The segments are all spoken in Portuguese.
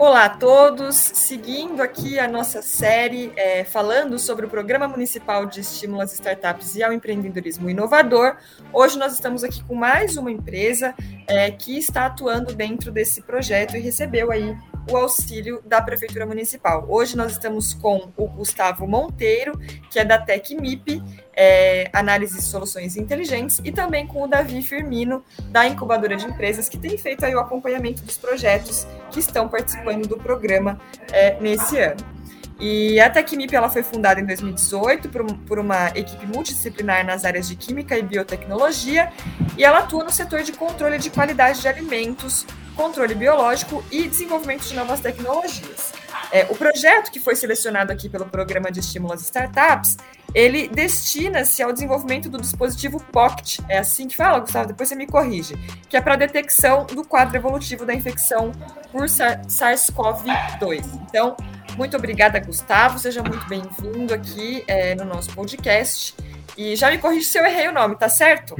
Olá a todos, seguindo aqui a nossa série é, falando sobre o Programa Municipal de Estímulo às Startups e ao Empreendedorismo Inovador. Hoje nós estamos aqui com mais uma empresa é, que está atuando dentro desse projeto e recebeu aí o auxílio da Prefeitura Municipal. Hoje nós estamos com o Gustavo Monteiro, que é da TecMip, é, Análise de Soluções Inteligentes, e também com o Davi Firmino, da Incubadora de Empresas, que tem feito aí o acompanhamento dos projetos que estão participando do programa é, nesse ano. E a TecMip ela foi fundada em 2018 por, por, uma equipe multidisciplinar nas áreas de Química e Biotecnologia, e ela atua no setor de controle de qualidade de alimentos, controle biológico e desenvolvimento de novas tecnologias. É, o projeto que foi selecionado aqui pelo Programa de Estímulo às Startups, ele destina-se ao desenvolvimento do dispositivo Pocket, é assim que fala, Gustavo, depois você me corrige, que é para detecção do quadro evolutivo da infecção por SARS-CoV-2. Então, muito obrigada, Gustavo. Seja muito bem-vindo aqui é, no nosso podcast. E já me corrija se eu errei o nome, tá certo?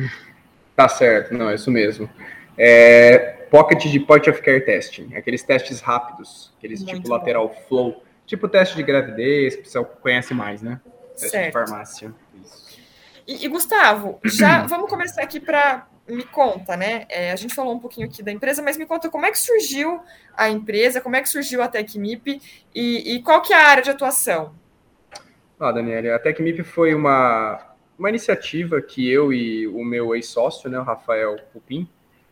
Tá certo, não, é isso mesmo. É Pocket de Point of Care Testing, aqueles testes rápidos, aqueles muito tipo bom. lateral flow, tipo teste de gravidez, que o pessoal conhece mais, né? Teste certo. de farmácia. E, e, Gustavo, já vamos começar aqui para me conta, né? É, a gente falou um pouquinho aqui da empresa, mas me conta como é que surgiu a empresa, como é que surgiu a TecMip e, e qual que é a área de atuação? Ah, Daniela, a TecMip foi uma, uma iniciativa que eu e o meu ex-sócio, né, o Rafael Pupim,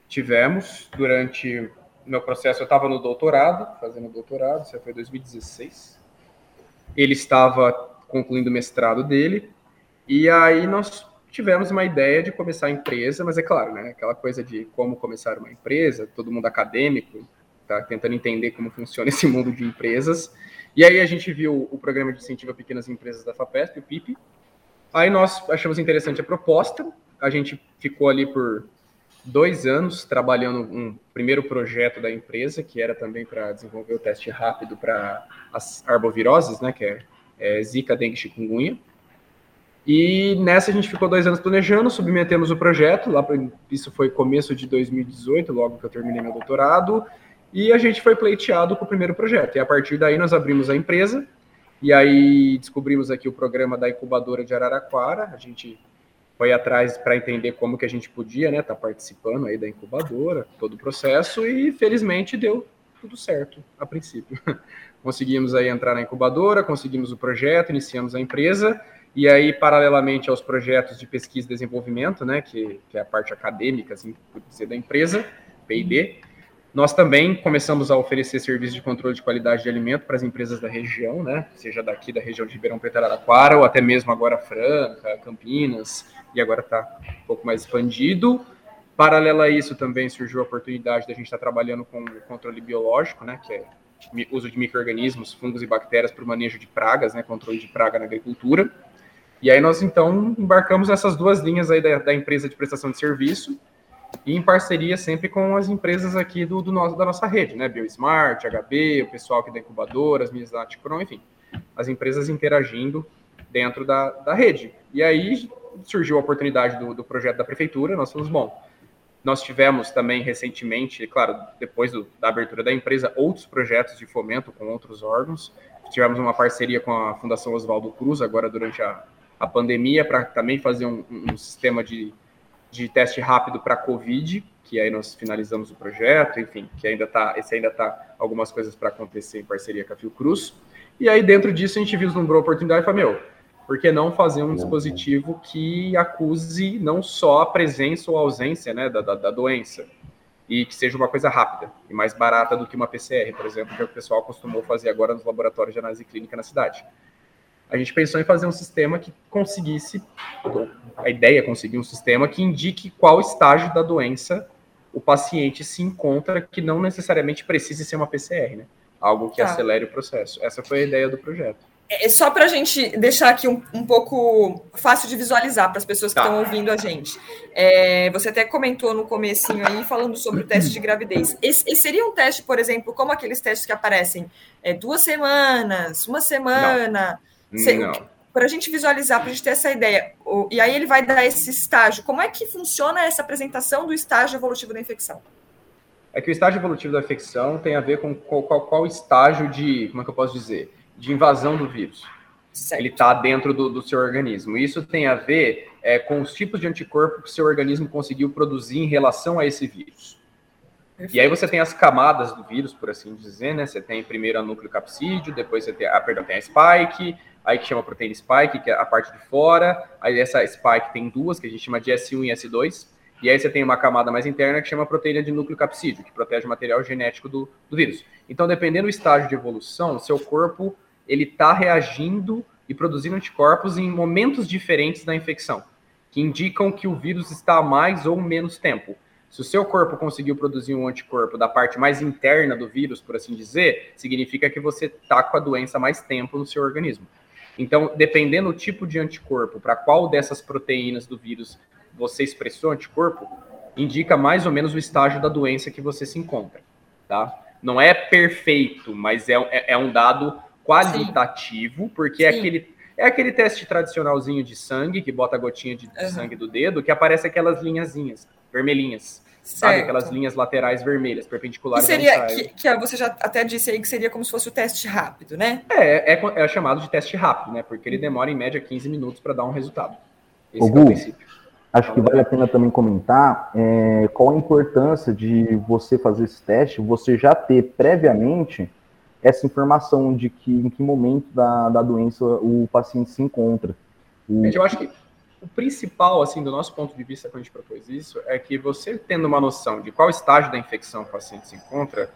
tivemos durante meu processo. Eu estava no doutorado, fazendo doutorado, isso foi 2016. Ele estava concluindo o mestrado dele, e aí nós tivemos uma ideia de começar a empresa, mas é claro, né, aquela coisa de como começar uma empresa, todo mundo acadêmico, tá tentando entender como funciona esse mundo de empresas. E aí a gente viu o programa de incentivo a pequenas empresas da FAPESP, o PIP. Aí nós achamos interessante a proposta, a gente ficou ali por dois anos trabalhando um primeiro projeto da empresa, que era também para desenvolver o teste rápido para as arboviroses, né, que é, é Zika, Dengue, Chikungunya. E nessa a gente ficou dois anos planejando, submetemos o projeto, lá pra, isso foi começo de 2018, logo que eu terminei meu doutorado, e a gente foi pleiteado com o primeiro projeto. E a partir daí nós abrimos a empresa, e aí descobrimos aqui o programa da incubadora de Araraquara, a gente foi atrás para entender como que a gente podia, né, estar tá participando aí da incubadora, todo o processo, e felizmente deu tudo certo a princípio. conseguimos aí entrar na incubadora, conseguimos o projeto, iniciamos a empresa, e aí, paralelamente aos projetos de pesquisa e desenvolvimento, né, que, que é a parte acadêmica, assim, por dizer, da empresa, P&D, nós também começamos a oferecer serviços de controle de qualidade de alimento para as empresas da região, né, seja daqui da região de Ribeirão Preto Araraquara, ou até mesmo agora Franca, Campinas, e agora está um pouco mais expandido. Paralela a isso, também surgiu a oportunidade da gente estar tá trabalhando com o controle biológico, né, que é uso de micro-organismos, fungos e bactérias para o manejo de pragas, né, controle de praga na agricultura. E aí nós então embarcamos nessas duas linhas aí da, da empresa de prestação de serviço e em parceria sempre com as empresas aqui do, do nosso, da nossa rede, né? BioSmart, HB, o pessoal aqui da incubadora, as minhas da Ticron, enfim, as empresas interagindo dentro da, da rede. E aí surgiu a oportunidade do, do projeto da prefeitura, nós falamos, bom, nós tivemos também recentemente, claro, depois do, da abertura da empresa, outros projetos de fomento com outros órgãos. Tivemos uma parceria com a Fundação Oswaldo Cruz, agora durante a, a pandemia para também fazer um, um, sistema de, de teste rápido para Covid, que aí nós finalizamos o projeto, enfim, que ainda está, esse ainda está algumas coisas para acontecer em parceria com a Fiocruz. E aí dentro disso a gente vislumbrou a oportunidade e falou, meu, por que não fazer um dispositivo que acuse não só a presença ou a ausência né, da, da, da doença, e que seja uma coisa rápida e mais barata do que uma PCR, por exemplo, que é o que o pessoal costumou fazer agora nos laboratórios de análise clínica na cidade a gente pensou em fazer um sistema que conseguisse, a ideia é conseguir um sistema que indique qual estágio da doença o paciente se encontra, que não necessariamente precise ser uma PCR, né? Algo que tá. acelere o processo. Essa foi a ideia do projeto. É, é só para a gente deixar aqui um, um pouco fácil de visualizar para as pessoas que estão tá. ouvindo a gente. É, você até comentou no comecinho aí, falando sobre o teste de gravidez. Esse, esse seria um teste, por exemplo, como aqueles testes que aparecem é, duas semanas, uma semana... Não para a gente visualizar, para a gente ter essa ideia, e aí ele vai dar esse estágio. Como é que funciona essa apresentação do estágio evolutivo da infecção? é que o estágio evolutivo da infecção tem a ver com qual, qual, qual estágio de, como é que eu posso dizer, de invasão do vírus. Certo. Ele está dentro do, do, seu organismo. Isso tem a ver é, com os tipos de anticorpo que o seu organismo conseguiu produzir em relação a esse vírus. Perfeito. E aí você tem as camadas do vírus, por assim dizer, né? Você tem primeiro a núcleo capsídeo, depois você tem a, perdão, tem a spike, aí que chama proteína spike, que é a parte de fora. Aí essa spike tem duas, que a gente chama de S1 e S2. E aí você tem uma camada mais interna que chama proteína de núcleo capsídeo, que protege o material genético do, do vírus. Então, dependendo do estágio de evolução, seu corpo ele está reagindo e produzindo anticorpos em momentos diferentes da infecção, que indicam que o vírus está há mais ou menos tempo. Se o seu corpo conseguiu produzir um anticorpo da parte mais interna do vírus, por assim dizer, significa que você está com a doença mais tempo no seu organismo. Então, dependendo do tipo de anticorpo, para qual dessas proteínas do vírus você expressou anticorpo, indica mais ou menos o estágio da doença que você se encontra, tá? Não é perfeito, mas é, é, é um dado qualitativo, Sim. porque é aquele, é aquele teste tradicionalzinho de sangue, que bota a gotinha de uhum. sangue do dedo, que aparece aquelas linhazinhas vermelhinhas. Certo. Sabe? Aquelas linhas laterais vermelhas, perpendiculares. Que seria, que, que, você já até disse aí que seria como se fosse o teste rápido, né? É, é, é chamado de teste rápido, né? Porque ele demora em média 15 minutos para dar um resultado. Esse é o princípio. Acho que vale a pena também comentar é, qual a importância de você fazer esse teste, você já ter previamente essa informação de que em que momento da, da doença o paciente se encontra. O... Eu acho que o principal, assim, do nosso ponto de vista, quando a gente propôs isso, é que você tendo uma noção de qual estágio da infecção o paciente se encontra,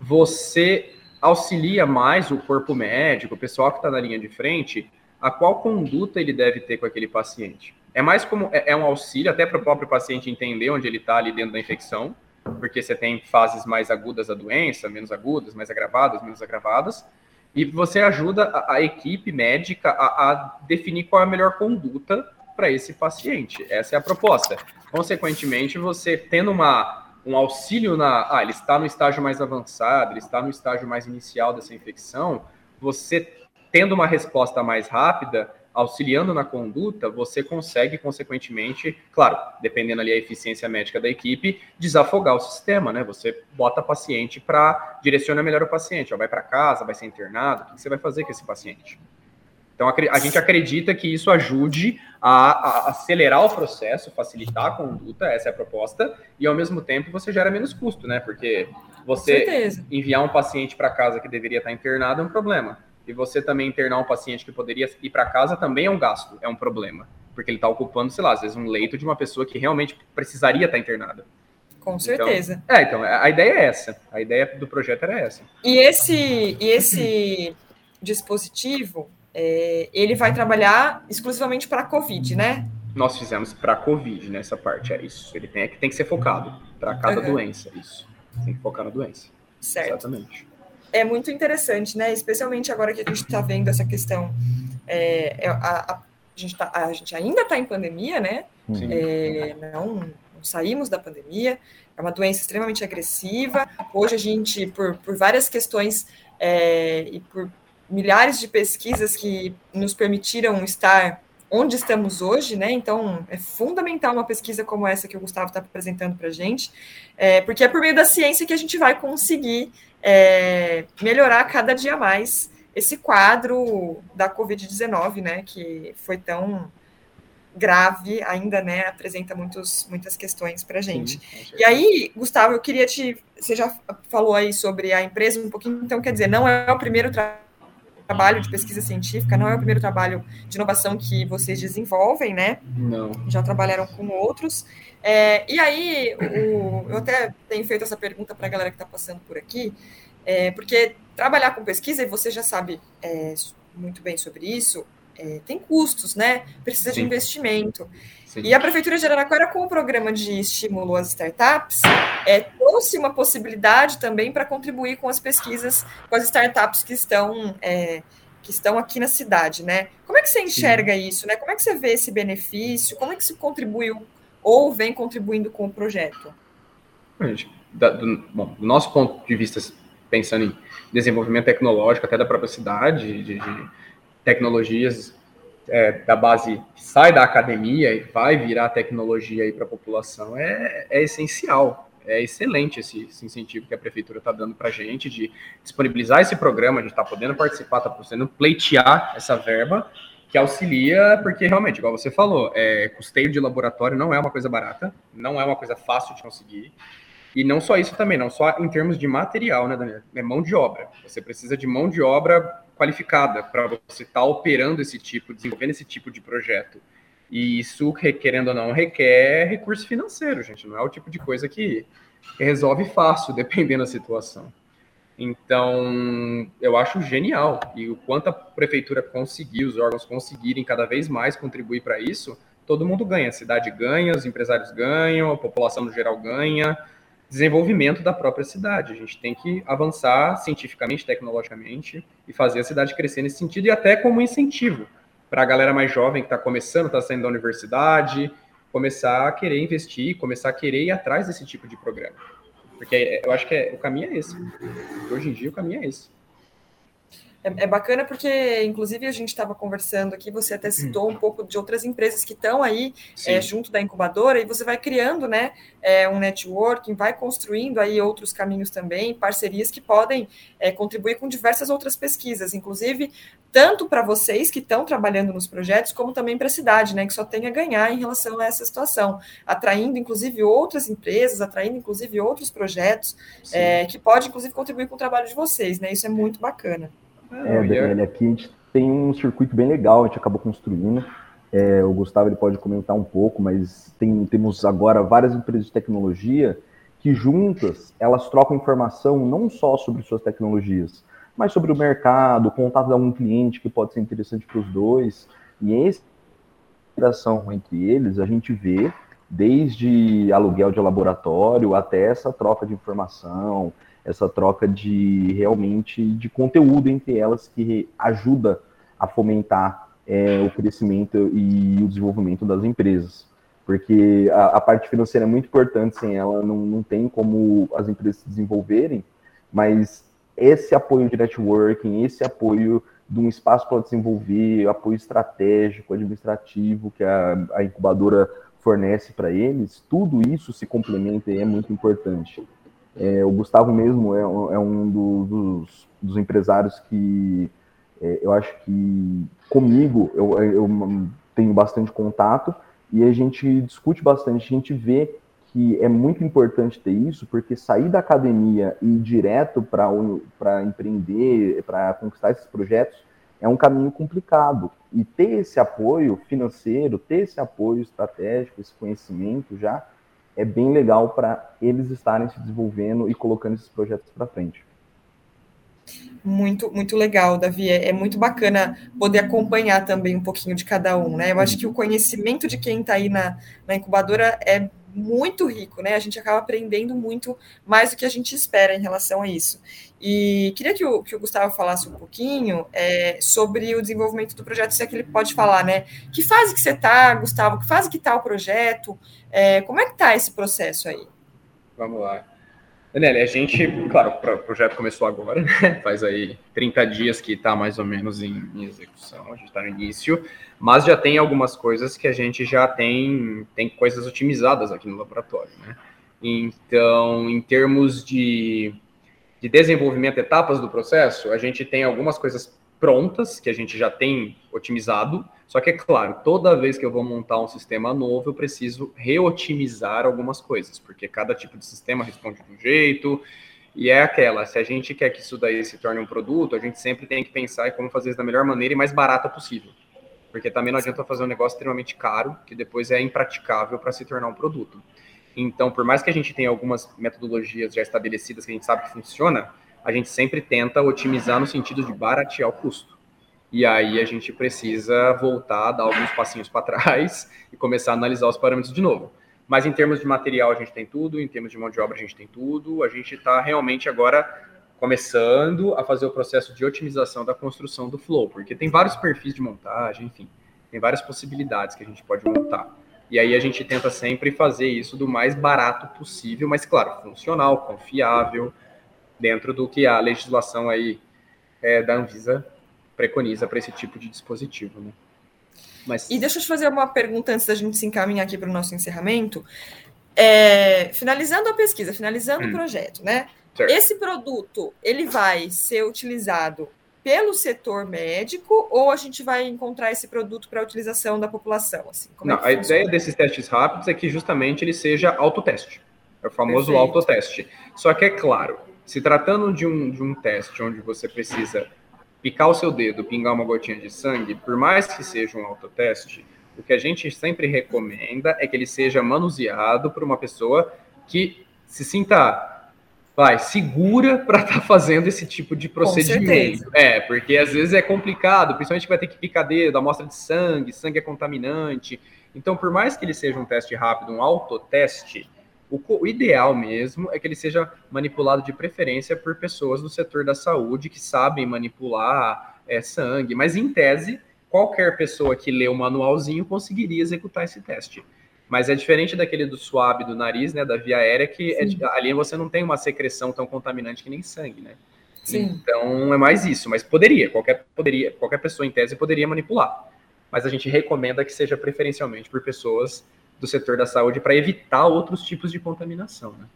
você auxilia mais o corpo médico, o pessoal que está na linha de frente, a qual conduta ele deve ter com aquele paciente. É mais como é, é um auxílio até para o próprio paciente entender onde ele está ali dentro da infecção, porque você tem fases mais agudas da doença, menos agudas, mais agravadas, menos agravadas, e você ajuda a, a equipe médica a, a, definir qual é a melhor conduta para esse paciente. Essa é a proposta. Consequentemente, você tendo uma, um auxílio na. Ah, ele está no estágio mais avançado, ele está no estágio mais inicial dessa infecção, você tendo uma resposta mais rápida, auxiliando na conduta, você consegue, consequentemente, claro, dependendo ali a eficiência médica da equipe, desafogar o sistema, né? Você bota paciente para direcionar melhor o paciente, ó, vai para casa, vai ser internado, o que você vai fazer com esse paciente? Então, a gente acredita que isso ajude a, a, acelerar o processo, facilitar a conduta, essa é a proposta, e ao mesmo tempo você gera menos custo, né? Porque você enviar um paciente para casa que deveria estar internado é um problema e você também internar um paciente que poderia ir para casa também é um gasto, é um problema. Porque ele está ocupando, sei lá, às vezes um leito de uma pessoa que realmente precisaria estar tá internada. Com então, certeza. Então, é, então, a ideia é essa. A ideia do projeto era essa. E esse, e esse dispositivo, é, ele vai trabalhar exclusivamente para a COVID, né? Nós fizemos para a COVID nessa parte, é isso. Ele tem, tem que ser focado para cada uhum. doença, isso. Tem que focar na doença. Certo. Exatamente é muito interessante, né? Especialmente agora que a gente está vendo essa questão. É, é, a, a, a, gente tá, a, gente ainda está em pandemia, né? É, não, não, saímos da pandemia. É uma doença extremamente agressiva. Hoje a gente, por, por várias questões é, e por milhares de pesquisas que nos permitiram estar onde estamos hoje, né? Então, é fundamental uma pesquisa como essa que o Gustavo está apresentando para a gente, é, porque é por meio da ciência que a gente vai conseguir é, melhorar cada dia mais esse quadro da Covid-19, né? Que foi tão grave ainda, né? Apresenta muitos, muitas questões para a gente. Sim, e aí, Gustavo, eu queria te. Você já falou aí sobre a empresa um pouquinho, então quer dizer, não é o primeiro trabalho trabalho de pesquisa científica, não é o primeiro trabalho de inovação que vocês desenvolvem, né? Não. Já trabalharam com outros. É, e aí, o, eu até tenho feito essa pergunta para a galera que está passando por aqui, é, porque trabalhar com pesquisa, e você já sabe é, muito bem sobre isso, é, tem custos, né? Precisa Sim. de investimento. Sim. E a Prefeitura de Araraquara, com o programa de estímulo às startups, é, trouxe uma possibilidade também para contribuir com as pesquisas, com as startups que estão, é, que estão aqui na cidade, né? Como é que você enxerga Sim. isso, né? Como é que você vê esse benefício? Como é que se contribuiu ou vem contribuindo com o projeto? Da, do, bom, do nosso ponto de vista, pensando em desenvolvimento tecnológico, até da própria cidade, de, de tecnologias é, da base que sai da academia e vai virar tecnologia aí para a população é, é essencial. É excelente esse, esse incentivo que a prefeitura está dando para a gente de disponibilizar esse programa, a gente está podendo participar, está podendo pleitear essa verba, que auxilia, porque realmente, igual você falou, é, custeio de laboratório não é uma coisa barata, não é uma coisa fácil de conseguir. E não só isso também, não só em termos de material, né, Daniel? É mão de obra. Você precisa de mão de obra qualificada para você estar tá operando esse tipo, desenvolvendo esse tipo de projeto. E isso, querendo ou não, requer recurso financeiro, gente. Não é o tipo de coisa que resolve fácil, dependendo da situação. Então, eu acho genial. E o quanto a prefeitura conseguir, os órgãos conseguirem cada vez mais contribuir para isso, todo mundo ganha. A cidade ganha, os empresários ganham, a população no geral ganha. Desenvolvimento da própria cidade. A gente tem que avançar cientificamente, tecnologicamente e fazer a cidade crescer nesse sentido e até como incentivo para a galera mais jovem que está começando, está saindo da universidade, começar a querer investir, começar a querer ir atrás desse tipo de programa. Porque eu acho que é, o caminho é esse. Hoje em dia o caminho é esse. É, é bacana porque, inclusive, a gente estava conversando aqui, você até citou um pouco de outras empresas que estão aí é, junto da incubadora, e você vai criando né, é, um networking, vai construindo aí outros caminhos também, parcerias que podem é, contribuir com diversas outras pesquisas, inclusive tanto para vocês que estão trabalhando nos projetos, como também para a cidade, né, que só tem a ganhar em relação a essa situação, atraindo inclusive outras empresas, atraindo inclusive outros projetos, é, que pode inclusive contribuir com o trabalho de vocês, né? Isso é muito bacana. É, Daniel, aqui a gente tem um circuito bem legal, a gente acabou construindo. É, o Gustavo ele pode comentar um pouco, mas tem, temos agora várias empresas de tecnologia que juntas elas trocam informação não só sobre suas tecnologias, mas sobre o mercado, contato de algum cliente que pode ser interessante para os dois. E essa interação entre eles a gente vê desde aluguel de laboratório até essa troca de informação, essa troca de realmente de conteúdo entre elas que ajuda a fomentar é, o crescimento e o desenvolvimento das empresas. Porque a, a, parte financeira é muito importante, sem ela não, não tem como as empresas se desenvolverem, mas esse apoio de networking, esse apoio de um espaço para desenvolver, apoio estratégico, administrativo que a, a incubadora fornece para eles, tudo isso se complementa e é muito importante. É, o Gustavo mesmo é, é um do, dos, dos, empresários que é, eu acho que comigo eu, eu tenho bastante contato e a gente discute bastante, a gente vê que é muito importante ter isso, porque sair da academia e ir direto para empreender, para conquistar esses projetos, é um caminho complicado. E ter esse apoio financeiro, ter esse apoio estratégico, esse conhecimento já, é bem legal para eles estarem se desenvolvendo e colocando esses projetos para frente. Muito, muito legal, Davi. É, é, muito bacana poder acompanhar também um pouquinho de cada um, né? Eu acho que o conhecimento de quem está aí na, na incubadora é muito rico, né? A gente acaba aprendendo muito mais do que a gente espera em relação a isso. E queria que o, que o Gustavo falasse um pouquinho é, sobre o desenvolvimento do projeto, se é que ele pode falar, né? Que fase que você está, Gustavo? Que fase que está o projeto? É, como é que está esse processo aí? Vamos lá. Daniela, a gente, claro, o projeto começou agora, né? faz aí 30 dias que está mais ou menos em, em execução, a gente está no início, mas já tem algumas coisas que a gente já tem, tem coisas otimizadas aqui no laboratório, né? Então, em termos de, de desenvolvimento, etapas do processo, a gente tem algumas coisas prontas que a gente já tem otimizado, só que é claro, toda vez que eu vou montar um sistema novo, eu preciso reotimizar algumas coisas, porque cada tipo de sistema responde de um jeito, e é aquela, se a gente quer que isso daí se torne um produto, a gente sempre tem que pensar em como fazer isso da melhor maneira e mais barata possível. Porque também não adianta fazer um negócio extremamente caro, que depois é impraticável para se tornar um produto. Então, por mais que a gente tenha algumas metodologias já estabelecidas que a gente sabe que funciona, a gente sempre tenta otimizar no sentido de baratear o custo. E aí a gente precisa voltar, dar alguns passinhos para trás e começar a analisar os parâmetros de novo. Mas em termos de material a gente tem tudo, em termos de mão de obra a gente tem tudo. A gente está realmente agora começando a fazer o processo de otimização da construção do flow, porque tem vários perfis de montagem, enfim, tem várias possibilidades que a gente pode montar. E aí a gente tenta sempre fazer isso do mais barato possível, mas claro, funcional, confiável, dentro do que a legislação aí é, da Anvisa preconiza para esse tipo de dispositivo. Né? Mas... E deixa eu te fazer uma pergunta antes da gente se encaminhar aqui para o nosso encerramento. é, finalizando a pesquisa, finalizando hum. o projeto, né? Certo. Esse produto ele vai ser utilizado pelo setor médico ou a gente vai encontrar esse produto para utilização da população? Assim, Não, é a ideia desses testes rápidos é que justamente ele seja autoteste. É o famoso Perfeito. autoteste. Só que é claro, se tratando de um, de um teste onde você precisa picar o seu dedo, pingar uma gotinha de sangue, por mais que seja um autoteste, o que a gente sempre recomenda é que ele seja manuseado por uma pessoa que se sinta vai, segura para estar tá fazendo esse tipo de procedimento. É, porque às vezes é complicado, principalmente que vai ter que picar dedo, amostra de sangue, sangue é contaminante. Então, por mais que ele seja um teste rápido, um autoteste, o, ideal mesmo é que ele seja manipulado de preferência por pessoas do setor da saúde que sabem manipular é, sangue, mas em tese, qualquer pessoa que lê o manualzinho conseguiria executar esse teste. Mas é diferente daquele do suave do nariz, né, da via aérea, que é, ali você não tem uma secreção tão contaminante que nem sangue, né? Sim. Então é mais isso, mas poderia, qualquer poderia, qualquer pessoa em tese poderia manipular. Mas a gente recomenda que seja preferencialmente por pessoas do setor da saúde para evitar outros tipos de contaminação, né?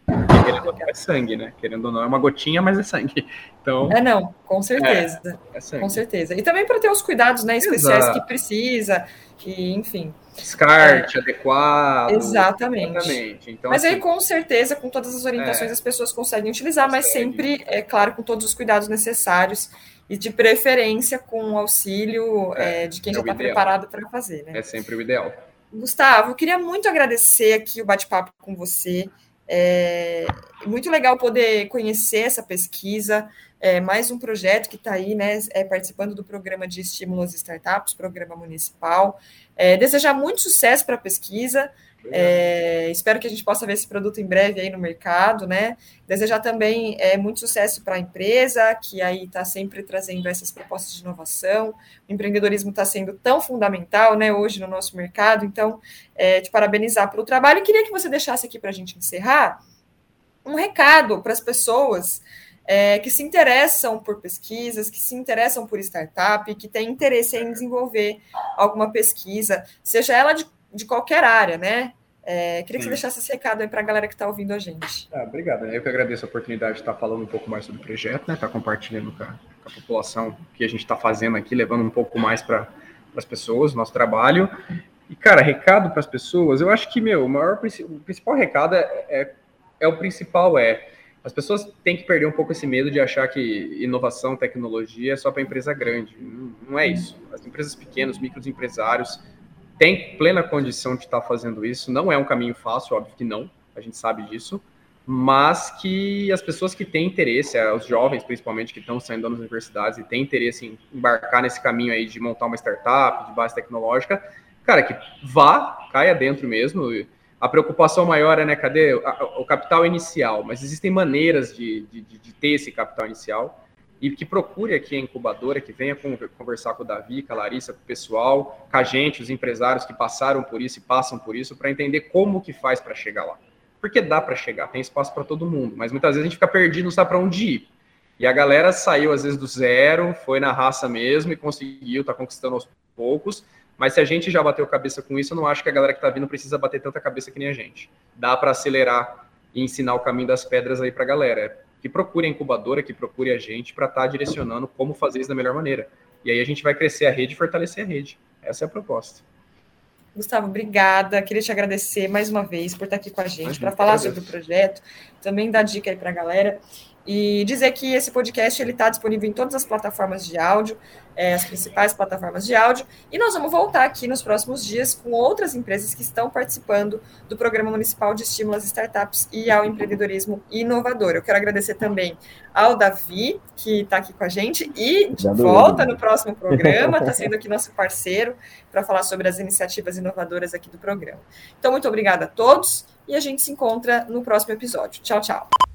Querendo ou não, é sangue, né? Querendo ou não, é uma gotinha, mas é sangue. Então, é não, com certeza. É, é com certeza. E também para ter os cuidados né, especiais Exato. que precisa, e enfim. Descarte é, adequado. Exatamente. exatamente. Então, mas assim, aí, com certeza, com todas as orientações, é, as pessoas conseguem utilizar, consegue. mas sempre, é claro, com todos os cuidados necessários e de preferência com o auxílio é, de quem é já está preparado para fazer. Né? É sempre o ideal. Gustavo, eu queria muito agradecer aqui o bate-papo com você. É muito legal poder conhecer essa pesquisa, é mais um projeto que está aí, né, é, participando do programa de estímulo às startups, programa municipal. É, desejar muito sucesso para a pesquisa. É, espero que a gente possa ver esse produto em breve aí no mercado, né? Desejar também é, muito sucesso para a empresa, que aí está sempre trazendo essas propostas de inovação. O empreendedorismo está sendo tão fundamental, né, hoje no nosso mercado. Então, é, te parabenizar pelo trabalho. E queria que você deixasse aqui para a gente encerrar um recado para as pessoas é, que se interessam por pesquisas, que se interessam por startup, que têm interesse em desenvolver alguma pesquisa, seja ela de de qualquer área, né? É, queria que você deixasse esse recado aí para a galera que está ouvindo a gente. Ah, obrigado. Eu que agradeço a oportunidade de estar falando um pouco mais sobre o projeto, né? Estar tá compartilhando com a, com a população o que a gente está fazendo aqui, levando um pouco mais para as pessoas, nosso trabalho. E, cara, recado para as pessoas, eu acho que, meu, o, maior, o principal recado é, é, é o principal é as pessoas têm que perder um pouco esse medo de achar que inovação, tecnologia é só para empresa grande. Não, não é isso. As empresas pequenas, microempresários, tem plena condição de estar tá fazendo isso. Não é um caminho fácil, óbvio que não, a gente sabe disso, mas que as pessoas que têm interesse, é, os jovens principalmente que estão saindo das universidades e têm interesse em embarcar nesse caminho aí de montar uma startup de base tecnológica, cara, que vá, caia dentro mesmo. A preocupação maior é, né, cadê o capital inicial? Mas existem maneiras de, de, de ter esse capital inicial e que procure aqui a incubadora, que venha conversar com o Davi, com a Larissa, com o pessoal, com a gente, os empresários que passaram por isso e passam por isso, para entender como que faz para chegar lá. Porque dá para chegar, tem espaço para todo mundo, mas muitas vezes a gente fica perdido, não sabe para onde ir. E a galera saiu às vezes do zero, foi na raça mesmo e conseguiu, está conquistando aos poucos. Mas se a gente já bateu cabeça com isso, eu não acho que a galera que está vindo precisa bater tanta cabeça que nem a gente. Dá para acelerar e ensinar o caminho das pedras aí para a galera que procure a incubadora, que procure a gente para estar tá direcionando como fazer isso da melhor maneira. E aí a gente vai crescer a rede e fortalecer a rede. Essa é a proposta. Gustavo, obrigada. Queria te agradecer mais uma vez por estar aqui com a gente, para falar sobre o projeto, também dar dica aí para a galera. E dizer que esse podcast ele está disponível em todas as plataformas de áudio, é, as principais plataformas de áudio, e nós vamos voltar aqui nos próximos dias com outras empresas que estão participando do Programa Municipal de Estímulo às Startups e ao Empreendedorismo Inovador. Eu quero agradecer também ao Davi, que está aqui com a gente, e de volta no próximo programa, está sendo aqui nosso parceiro para falar sobre as iniciativas inovadoras aqui do programa. Então, muito obrigada a todos e a gente se encontra no próximo episódio. Tchau, tchau.